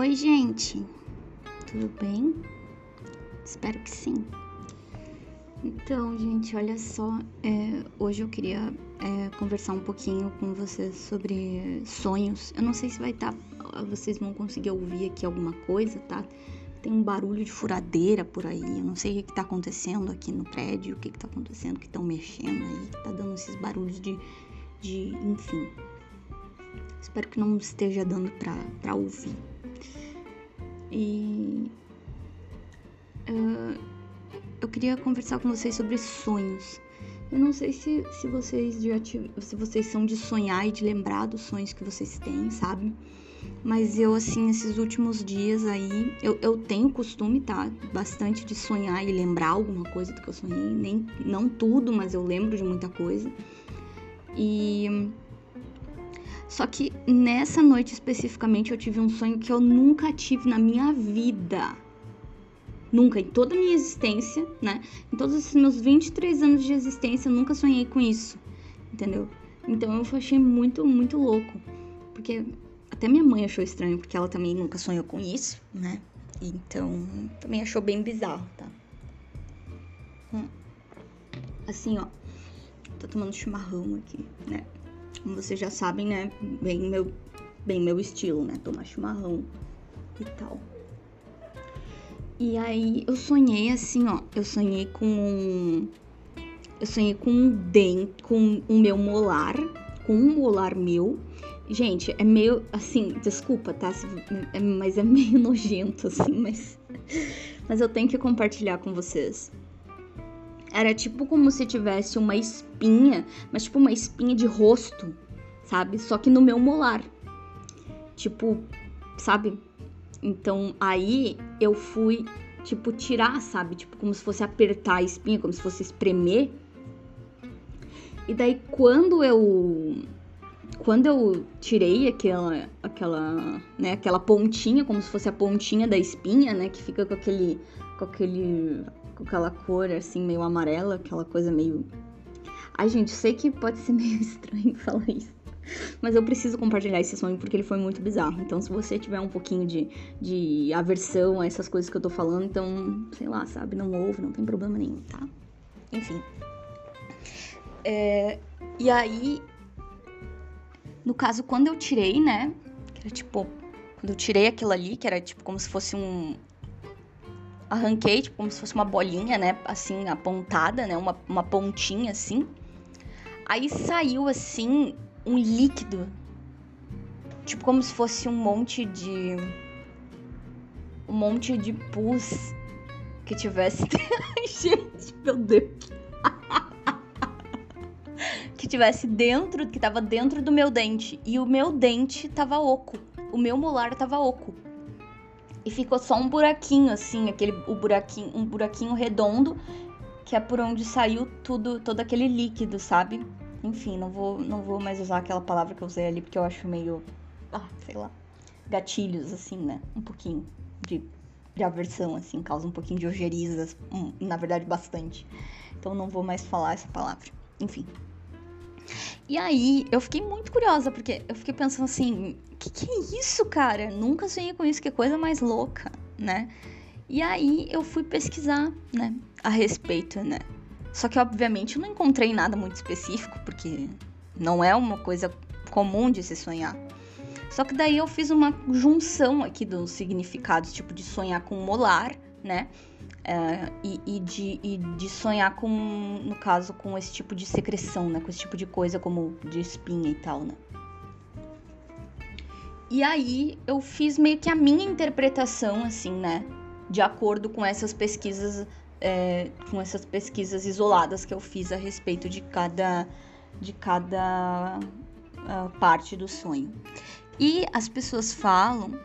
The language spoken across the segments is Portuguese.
Oi, gente. Tudo bem? Espero que sim. Então, gente, olha só. É, hoje eu queria é, conversar um pouquinho com vocês sobre sonhos. Eu não sei se vai estar. Tá, vocês vão conseguir ouvir aqui alguma coisa, tá? Tem um barulho de furadeira por aí. Eu não sei o que, que tá acontecendo aqui no prédio, o que, que tá acontecendo, que estão mexendo aí, que tá dando esses barulhos de. de enfim. Espero que não esteja dando pra ouvir. E. Uh, eu queria conversar com vocês sobre sonhos. Eu não sei se, se vocês já se vocês são de sonhar e de lembrar dos sonhos que vocês têm, sabe? Mas eu, assim, esses últimos dias aí, eu, eu tenho costume, tá? Bastante de sonhar e lembrar alguma coisa do que eu sonhei. Nem, não tudo, mas eu lembro de muita coisa. E. Só que nessa noite especificamente eu tive um sonho que eu nunca tive na minha vida. Nunca, em toda a minha existência, né? Em todos esses meus 23 anos de existência, eu nunca sonhei com isso, entendeu? Então eu achei muito, muito louco. Porque até minha mãe achou estranho, porque ela também nunca sonhou com isso, né? Então também achou bem bizarro, tá? Hum. Assim, ó. Tô tomando chimarrão aqui, né? Como vocês já sabem, né? Bem meu, bem meu estilo, né? Tomar chimarrão e tal. E aí eu sonhei assim, ó. Eu sonhei com. Eu sonhei com um dente, com o meu molar, com um molar meu. Gente, é meio assim, desculpa, tá? Mas é meio nojento, assim, mas. Mas eu tenho que compartilhar com vocês. Era tipo como se tivesse uma espinha, mas tipo uma espinha de rosto, sabe? Só que no meu molar. Tipo, sabe? Então aí eu fui, tipo, tirar, sabe? Tipo, como se fosse apertar a espinha, como se fosse espremer. E daí quando eu quando eu tirei aquela aquela, né, aquela pontinha, como se fosse a pontinha da espinha, né, que fica com aquele com aquele com aquela cor assim meio amarela, aquela coisa meio Ai, gente, sei que pode ser meio estranho falar isso. Mas eu preciso compartilhar esse sonho porque ele foi muito bizarro. Então, se você tiver um pouquinho de, de aversão a essas coisas que eu tô falando, então, sei lá, sabe, não ouve, não tem problema nenhum, tá? Enfim. É, e aí, no caso, quando eu tirei, né? Que era tipo, quando eu tirei aquilo ali, que era tipo como se fosse um. Arranquei, tipo, como se fosse uma bolinha, né? Assim, apontada, né? Uma, uma pontinha assim. Aí saiu assim um líquido. Tipo como se fosse um monte de. Um monte de pus que tivesse. Gente, meu Deus. que tivesse dentro, que tava dentro do meu dente. E o meu dente tava oco. O meu molar tava oco. E ficou só um buraquinho, assim, aquele o buraquinho, um buraquinho redondo, que é por onde saiu tudo, todo aquele líquido, sabe? Enfim, não vou, não vou mais usar aquela palavra que eu usei ali porque eu acho meio. Ah, sei lá. Gatilhos, assim, né? Um pouquinho de, de aversão, assim, causa um pouquinho de ojeriza, na verdade, bastante. Então não vou mais falar essa palavra. Enfim. E aí, eu fiquei muito curiosa, porque eu fiquei pensando assim: que que é isso, cara? Nunca sonhei com isso, que coisa mais louca, né? E aí eu fui pesquisar, né, a respeito, né? Só que, obviamente, eu não encontrei nada muito específico, porque não é uma coisa comum de se sonhar. Só que daí eu fiz uma junção aqui dos significados, tipo de sonhar com molar, né? É, e, e, de, e de sonhar com, no caso, com esse tipo de secreção, né? Com esse tipo de coisa como de espinha e tal, né? E aí eu fiz meio que a minha interpretação, assim, né? De acordo com essas pesquisas é, com essas pesquisas isoladas que eu fiz a respeito de cada, de cada uh, parte do sonho. E as pessoas falam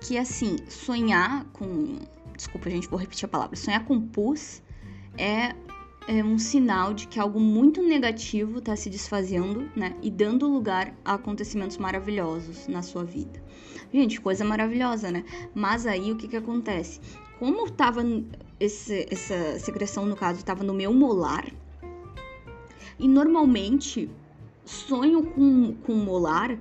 que, assim, sonhar com. Desculpa, gente, vou repetir a palavra. Sonhar com pus é, é um sinal de que algo muito negativo está se desfazendo, né? E dando lugar a acontecimentos maravilhosos na sua vida. Gente, coisa maravilhosa, né? Mas aí o que que acontece? Como tava esse, essa secreção, no caso, estava no meu molar. E normalmente, sonho com, com molar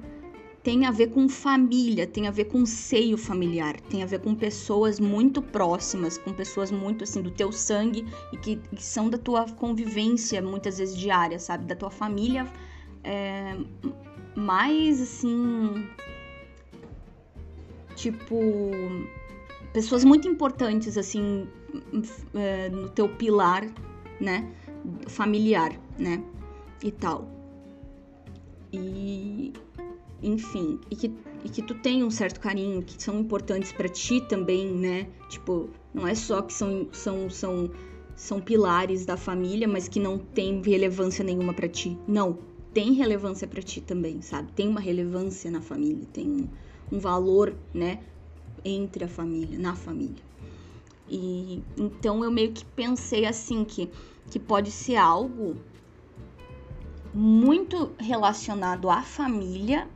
tem a ver com família, tem a ver com seio familiar, tem a ver com pessoas muito próximas, com pessoas muito assim do teu sangue e que, que são da tua convivência muitas vezes diária, sabe? Da tua família é, mais assim. Tipo. Pessoas muito importantes, assim, é, no teu pilar, né? Familiar, né? E tal. E enfim, e que, e que tu tem um certo carinho, que são importantes para ti também, né? Tipo, não é só que são, são, são, são pilares da família, mas que não tem relevância nenhuma para ti. Não, tem relevância para ti também, sabe? Tem uma relevância na família, tem um, um valor, né? Entre a família, na família. E então eu meio que pensei assim que, que pode ser algo muito relacionado à família,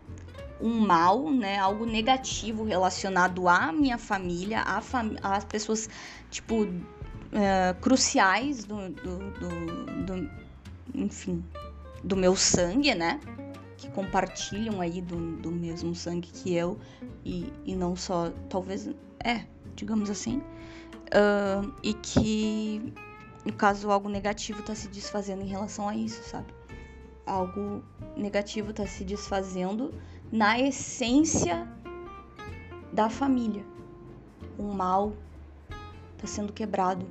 um mal, né, algo negativo relacionado à minha família, à fam às pessoas, tipo, uh, cruciais do, do, do, do, enfim, do meu sangue, né, que compartilham aí do, do mesmo sangue que eu e, e não só, talvez, é, digamos assim, uh, e que, no caso, algo negativo tá se desfazendo em relação a isso, sabe? Algo negativo tá se desfazendo na essência da família. O mal está sendo quebrado,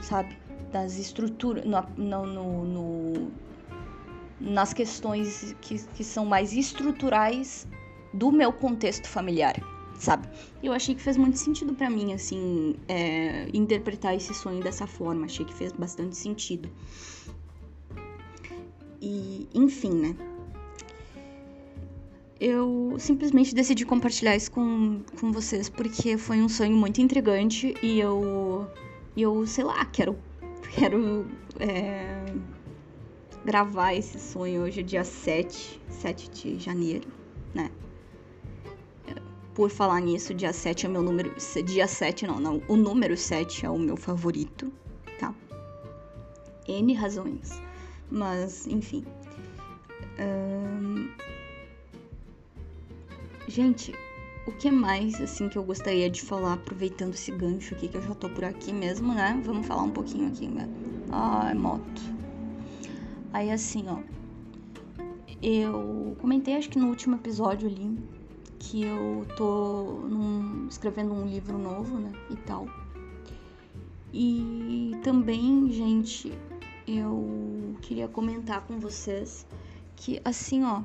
sabe? Das estruturas, no, no, no, nas questões que, que são mais estruturais do meu contexto familiar, sabe? Eu achei que fez muito sentido para mim, assim, é, interpretar esse sonho dessa forma. Achei que fez bastante sentido. E, enfim, né? Eu simplesmente decidi compartilhar isso com, com vocês porque foi um sonho muito intrigante e eu, eu sei lá, quero, quero é, gravar esse sonho hoje, dia 7, 7 de janeiro, né? Por falar nisso, dia 7 é meu número. Dia 7, não, não. O número 7 é o meu favorito, tá? N razões. Mas, enfim. Um, Gente, o que mais, assim, que eu gostaria de falar, aproveitando esse gancho aqui, que eu já tô por aqui mesmo, né? Vamos falar um pouquinho aqui, né? Ai, moto. Aí, assim, ó. Eu comentei, acho que no último episódio ali, que eu tô num, escrevendo um livro novo, né? E tal. E também, gente, eu queria comentar com vocês que, assim, ó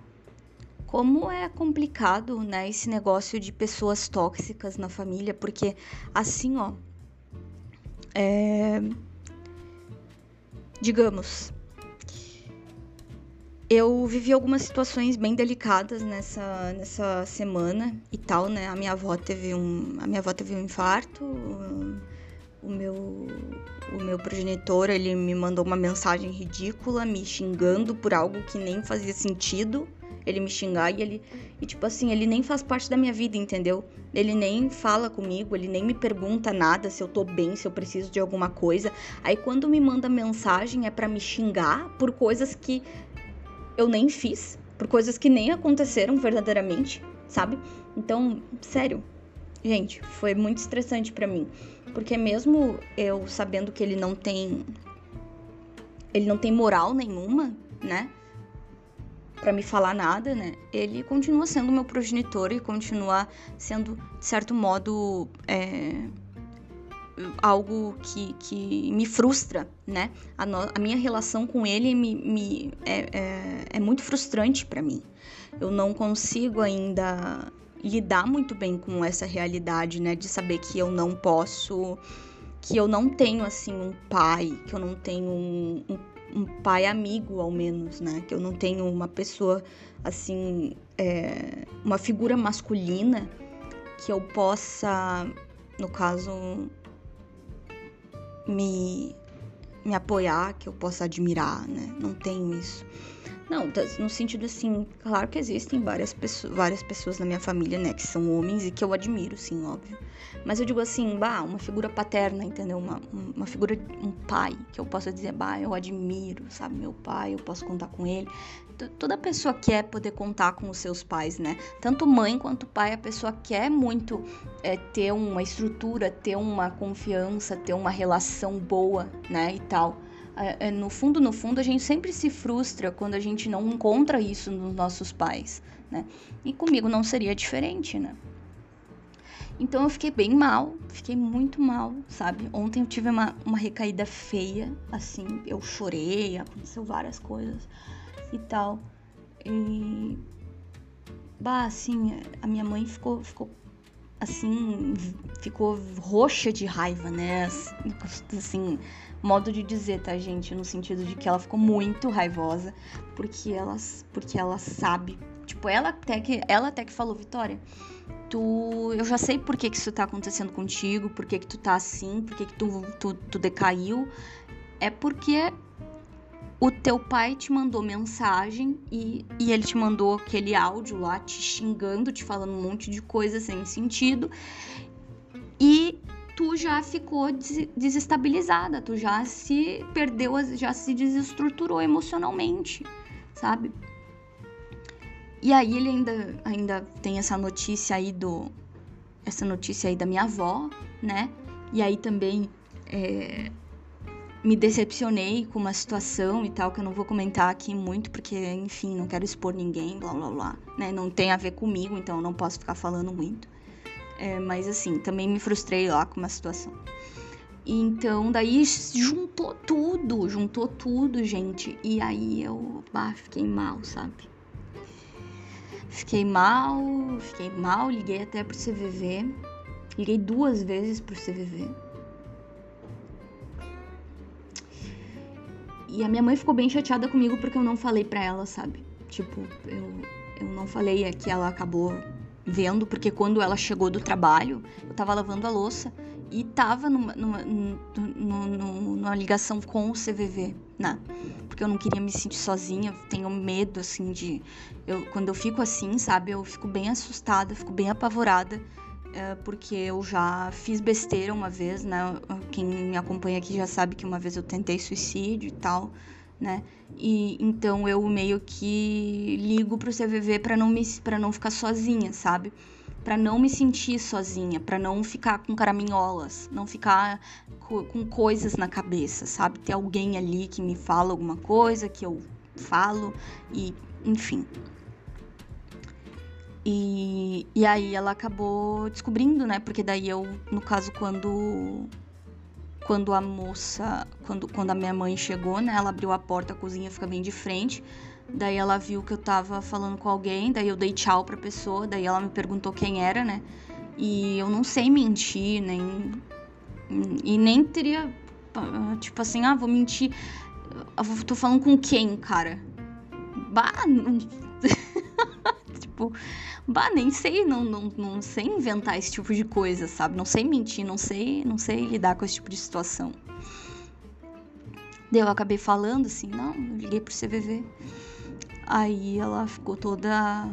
como é complicado, né, esse negócio de pessoas tóxicas na família, porque assim, ó, é... digamos, eu vivi algumas situações bem delicadas nessa, nessa semana e tal, né? A minha avó teve um, a minha avó teve um infarto. O meu, o meu progenitor, ele me mandou uma mensagem ridícula, me xingando por algo que nem fazia sentido ele me xingar e ele. E tipo assim, ele nem faz parte da minha vida, entendeu? Ele nem fala comigo, ele nem me pergunta nada se eu tô bem, se eu preciso de alguma coisa. Aí quando me manda mensagem é para me xingar por coisas que eu nem fiz, por coisas que nem aconteceram verdadeiramente, sabe? Então, sério, gente, foi muito estressante para mim, porque mesmo eu sabendo que ele não tem ele não tem moral nenhuma, né? Para me falar nada, né? Ele continua sendo meu progenitor e continua sendo, de certo modo, é, algo que, que me frustra, né? A, no, a minha relação com ele me, me é, é, é muito frustrante para mim. Eu não consigo ainda lidar muito bem com essa realidade, né? De saber que eu não posso, que eu não tenho assim um pai, que eu não tenho um, um um pai amigo, ao menos, né? Que eu não tenho uma pessoa assim, é, uma figura masculina que eu possa, no caso, me, me apoiar, que eu possa admirar, né? Não tenho isso. Não, no sentido assim, claro que existem várias, pessoas, várias pessoas na minha família, né, que são homens e que eu admiro, sim, óbvio. Mas eu digo assim, bah, uma figura paterna, entendeu? Uma, uma figura, um pai, que eu possa dizer, bah, eu admiro, sabe? Meu pai, eu posso contar com ele. Toda pessoa quer poder contar com os seus pais, né? Tanto mãe quanto pai, a pessoa quer muito é, ter uma estrutura, ter uma confiança, ter uma relação boa, né? E tal. É, no fundo, no fundo, a gente sempre se frustra quando a gente não encontra isso nos nossos pais, né? E comigo não seria diferente, né? Então eu fiquei bem mal, fiquei muito mal, sabe? Ontem eu tive uma, uma recaída feia, assim, eu chorei, aconteceu várias coisas e tal. E. Bah, assim, a minha mãe ficou, ficou assim, ficou roxa de raiva, né? Assim, modo de dizer, tá, gente? No sentido de que ela ficou muito raivosa porque ela, porque ela sabe. Tipo, ela até que, ela até que falou, Vitória, tu. Eu já sei por que, que isso tá acontecendo contigo, por que, que tu tá assim, por que, que tu, tu, tu decaiu. É porque o teu pai te mandou mensagem e, e ele te mandou aquele áudio lá te xingando, te falando um monte de coisa sem sentido. E tu já ficou desestabilizada, tu já se perdeu, já se desestruturou emocionalmente, sabe? E aí ele ainda, ainda tem essa notícia aí do. Essa notícia aí da minha avó, né? E aí também é, me decepcionei com uma situação e tal, que eu não vou comentar aqui muito, porque, enfim, não quero expor ninguém, blá blá blá, né? Não tem a ver comigo, então eu não posso ficar falando muito. É, mas assim, também me frustrei lá com uma situação. Então, daí juntou tudo, juntou tudo, gente. E aí eu bah, fiquei mal, sabe? Fiquei mal, fiquei mal, liguei até pro CVV. Liguei duas vezes pro CVV. E a minha mãe ficou bem chateada comigo porque eu não falei pra ela, sabe? Tipo, eu, eu não falei, é que ela acabou vendo, porque quando ela chegou do trabalho, eu tava lavando a louça e tava numa, numa, numa, numa ligação com o CVV, né? Porque eu não queria me sentir sozinha, tenho medo, assim, de. Eu, quando eu fico assim, sabe, eu fico bem assustada, fico bem apavorada, é, porque eu já fiz besteira uma vez, né? Quem me acompanha aqui já sabe que uma vez eu tentei suicídio e tal né? E então eu meio que ligo pro CVV para não me para não ficar sozinha, sabe? Para não me sentir sozinha, para não ficar com caraminholas, não ficar co com coisas na cabeça, sabe? Ter alguém ali que me fala alguma coisa, que eu falo e, enfim. E, e aí ela acabou descobrindo, né? Porque daí eu, no caso, quando quando a moça, quando, quando a minha mãe chegou, né, ela abriu a porta, a cozinha fica bem de frente. Daí ela viu que eu tava falando com alguém, daí eu dei tchau pra pessoa, daí ela me perguntou quem era, né? E eu não sei mentir, nem. E nem teria. Tipo assim, ah, vou mentir. Eu tô falando com quem, cara? Bah, tipo, bah, nem sei, não, não, não sei inventar esse tipo de coisa, sabe? Não sei mentir, não sei, não sei lidar com esse tipo de situação. Daí eu acabei falando assim, não, liguei pro CVV. Aí ela ficou toda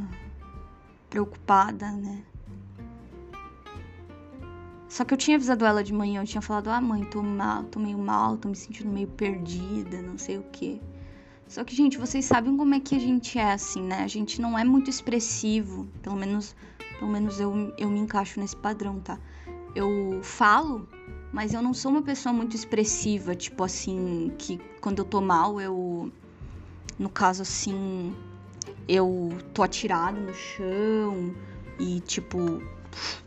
preocupada, né? Só que eu tinha avisado ela de manhã, eu tinha falado, ah mãe, tô mal, tô meio mal, tô me sentindo meio perdida, não sei o que. Só que, gente, vocês sabem como é que a gente é assim, né? A gente não é muito expressivo. Pelo menos, pelo menos eu, eu me encaixo nesse padrão, tá? Eu falo, mas eu não sou uma pessoa muito expressiva, tipo assim, que quando eu tô mal, eu. No caso, assim, eu tô atirado no chão e, tipo,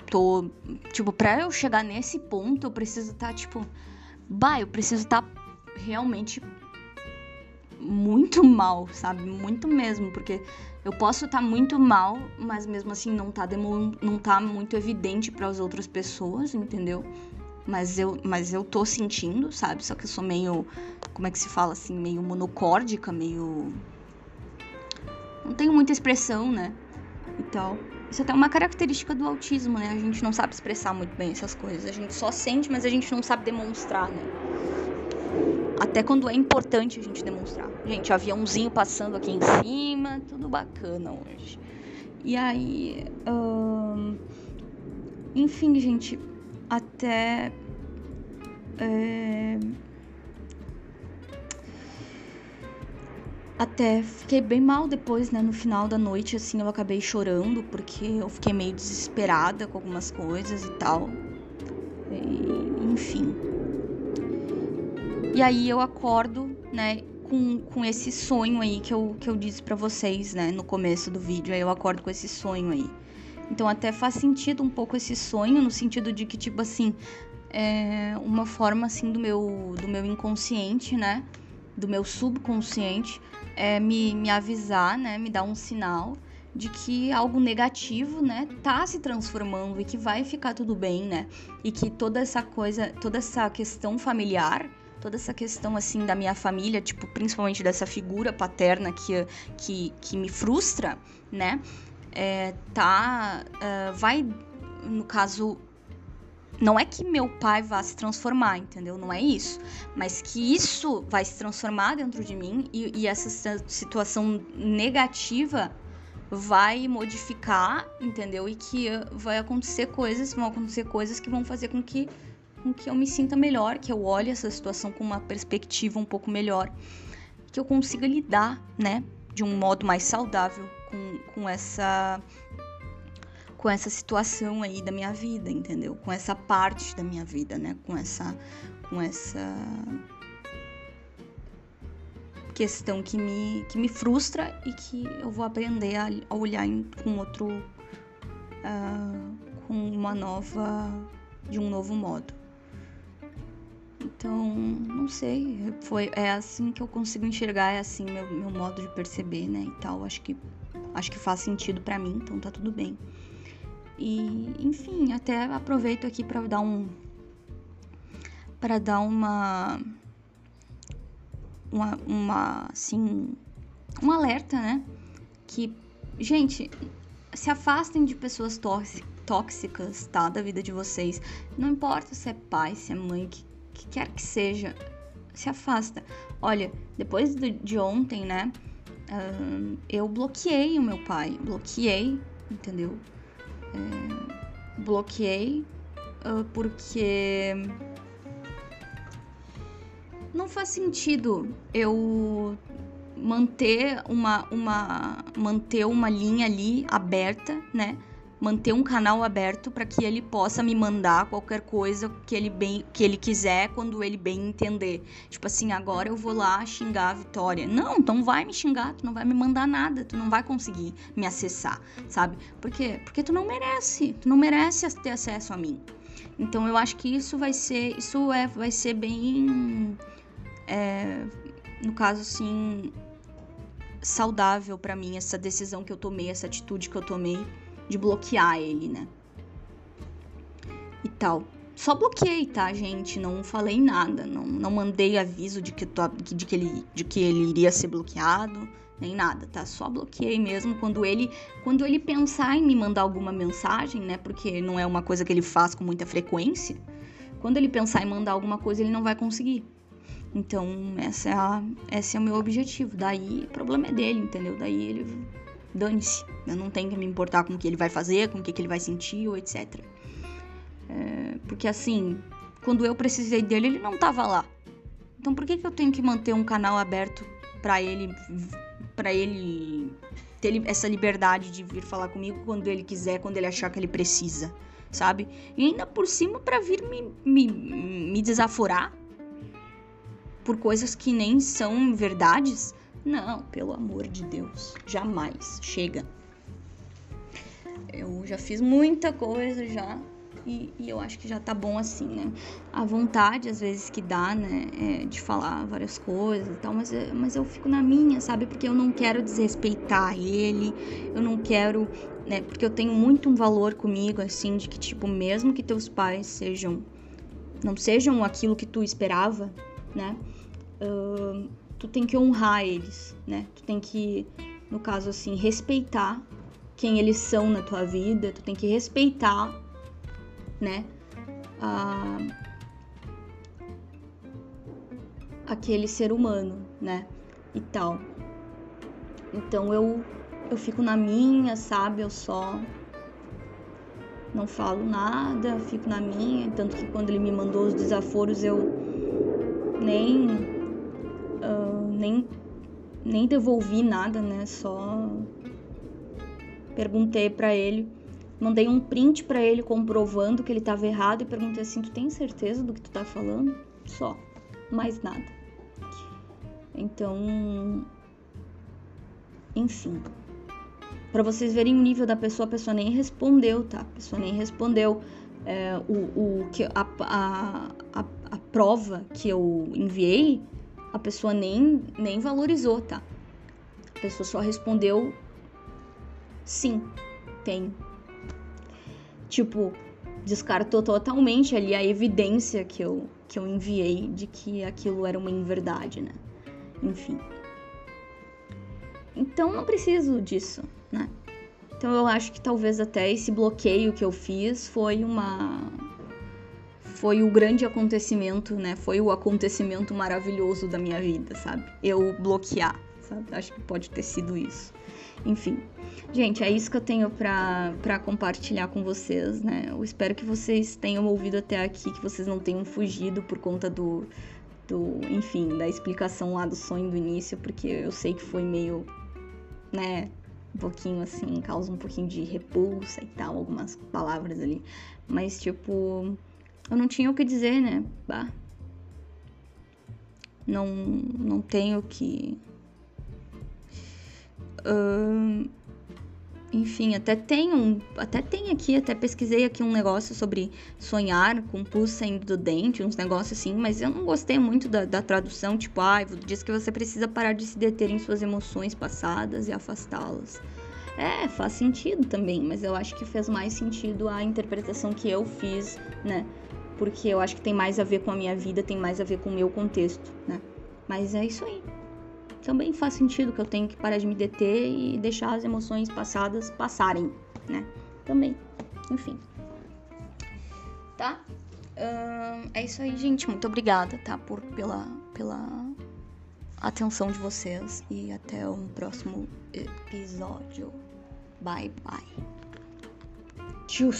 tô. Tipo, pra eu chegar nesse ponto, eu preciso estar, tá, tipo. Bah, eu preciso estar tá realmente muito mal, sabe? Muito mesmo, porque eu posso estar tá muito mal, mas mesmo assim não tá, não tá muito evidente para as outras pessoas, entendeu? Mas eu, mas eu tô sentindo, sabe? Só que eu sou meio, como é que se fala assim, meio monocórdica, meio não tenho muita expressão, né? E tal. Isso é até uma característica do autismo, né? A gente não sabe expressar muito bem essas coisas. A gente só sente, mas a gente não sabe demonstrar, né? Até quando é importante a gente demonstrar. Gente, aviãozinho passando aqui em cima, tudo bacana hoje. E aí, enfim, gente, até é, até fiquei bem mal depois, né? No final da noite, assim, eu acabei chorando porque eu fiquei meio desesperada com algumas coisas e tal. E, enfim. E aí eu acordo, né? Com, com esse sonho aí que eu, que eu disse para vocês, né? No começo do vídeo. Aí eu acordo com esse sonho aí. Então até faz sentido um pouco esse sonho, no sentido de que, tipo assim, é uma forma assim do meu, do meu inconsciente, né? Do meu subconsciente, é me, me avisar, né? Me dar um sinal de que algo negativo, né, tá se transformando e que vai ficar tudo bem, né? E que toda essa coisa, toda essa questão familiar, toda essa questão assim da minha família, tipo, principalmente dessa figura paterna que que, que me frustra, né? É, tá uh, vai no caso não é que meu pai vá se transformar, entendeu? Não é isso. Mas que isso vai se transformar dentro de mim e, e essa situação negativa vai modificar, entendeu? E que vai acontecer coisas, vão acontecer coisas que vão fazer com que, com que eu me sinta melhor, que eu olhe essa situação com uma perspectiva um pouco melhor, que eu consiga lidar, né, de um modo mais saudável com, com essa com essa situação aí da minha vida, entendeu? Com essa parte da minha vida, né? Com essa com essa questão que me, que me frustra e que eu vou aprender a, a olhar em, com outro. Uh, com uma nova. de um novo modo. Então, não sei, foi, é assim que eu consigo enxergar, é assim meu, meu modo de perceber, né, e tal. Acho que, acho que faz sentido para mim, então tá tudo bem. E, enfim, até aproveito aqui para dar um para dar uma uma, uma assim, um alerta, né? Que, gente, se afastem de pessoas tóxicas, tá? Da vida de vocês. Não importa se é pai, se é mãe, que, que quer que seja, se afasta. Olha, depois de ontem, né? Uh, eu bloqueei o meu pai, bloqueei, entendeu? É, bloqueei uh, porque não faz sentido eu manter uma, uma manter uma linha ali aberta, né? Manter um canal aberto para que ele possa me mandar qualquer coisa que ele bem que ele quiser quando ele bem entender. Tipo assim, agora eu vou lá xingar a Vitória. Não, então vai me xingar, tu não vai me mandar nada, tu não vai conseguir me acessar, sabe? Por quê? Porque tu não merece, tu não merece ter acesso a mim. Então eu acho que isso vai ser, isso é vai ser bem é, no caso, assim, saudável para mim essa decisão que eu tomei, essa atitude que eu tomei de bloquear ele, né? E tal. Só bloqueei, tá, gente? Não falei nada, não, não mandei aviso de que, de, que ele, de que ele iria ser bloqueado, nem nada, tá? Só bloqueei mesmo quando ele, quando ele pensar em me mandar alguma mensagem, né? Porque não é uma coisa que ele faz com muita frequência. Quando ele pensar em mandar alguma coisa, ele não vai conseguir. Então, essa é a, esse é o meu objetivo. Daí, o problema é dele, entendeu? Daí ele dane-se. Eu não tenho que me importar com o que ele vai fazer, com o que, ele vai sentir ou etc. É, porque assim, quando eu precisei dele, ele não tava lá. Então, por que, que eu tenho que manter um canal aberto para ele para ele ter essa liberdade de vir falar comigo quando ele quiser, quando ele achar que ele precisa, sabe? E ainda por cima para vir me, me, me desaforar por coisas que nem são verdades? Não, pelo amor de Deus, jamais. Chega. Eu já fiz muita coisa já e, e, eu acho que já tá bom assim, né? A vontade, às vezes, que dá, né, é de falar várias coisas e tal, mas, mas eu fico na minha, sabe? Porque eu não quero desrespeitar ele, eu não quero, né? Porque eu tenho muito um valor comigo, assim, de que, tipo, mesmo que teus pais sejam, não sejam aquilo que tu esperava, né? Uh, tu tem que honrar eles, né? Tu tem que, no caso assim, respeitar quem eles são na tua vida, tu tem que respeitar, né? A, aquele ser humano, né? E tal. Então eu eu fico na minha, sabe? Eu só não falo nada, fico na minha, tanto que quando ele me mandou os desaforos eu nem nem nem devolvi nada, né? Só perguntei para ele, mandei um print para ele comprovando que ele estava errado e perguntei assim: "Tu tem certeza do que tu tá falando?" Só, mais nada. Então, enfim, para vocês verem o nível da pessoa, a pessoa nem respondeu, tá? A pessoa nem respondeu é, o, o que a, a, a, a prova que eu enviei, a pessoa nem, nem valorizou, tá? A pessoa só respondeu sim, tem. Tipo, descartou totalmente ali a evidência que eu, que eu enviei de que aquilo era uma inverdade, né? Enfim. Então não preciso disso, né? Então eu acho que talvez até esse bloqueio que eu fiz foi uma foi o grande acontecimento, né? Foi o acontecimento maravilhoso da minha vida, sabe? Eu bloquear, sabe? Acho que pode ter sido isso. Enfim. Gente, é isso que eu tenho para compartilhar com vocês, né? Eu espero que vocês tenham ouvido até aqui, que vocês não tenham fugido por conta do, do enfim, da explicação lá do sonho do início, porque eu sei que foi meio, né, um pouquinho assim, causa um pouquinho de repulsa e tal, algumas palavras ali. Mas, tipo, eu não tinha o que dizer, né? Bah. Não, não tenho que. Uh, enfim, até tem um. Até tem aqui, até pesquisei aqui um negócio sobre sonhar com pus saindo do dente, uns negócios assim, mas eu não gostei muito da, da tradução, tipo, ah, diz que você precisa parar de se deter em suas emoções passadas e afastá-las. É, faz sentido também, mas eu acho que fez mais sentido a interpretação que eu fiz, né? Porque eu acho que tem mais a ver com a minha vida, tem mais a ver com o meu contexto, né? Mas é isso aí também faz sentido que eu tenho que parar de me deter e deixar as emoções passadas passarem, né? Também, enfim. Tá? É isso aí, gente. Muito obrigada, tá? Por, pela, pela atenção de vocês e até um próximo episódio. Bye, bye. Tchau.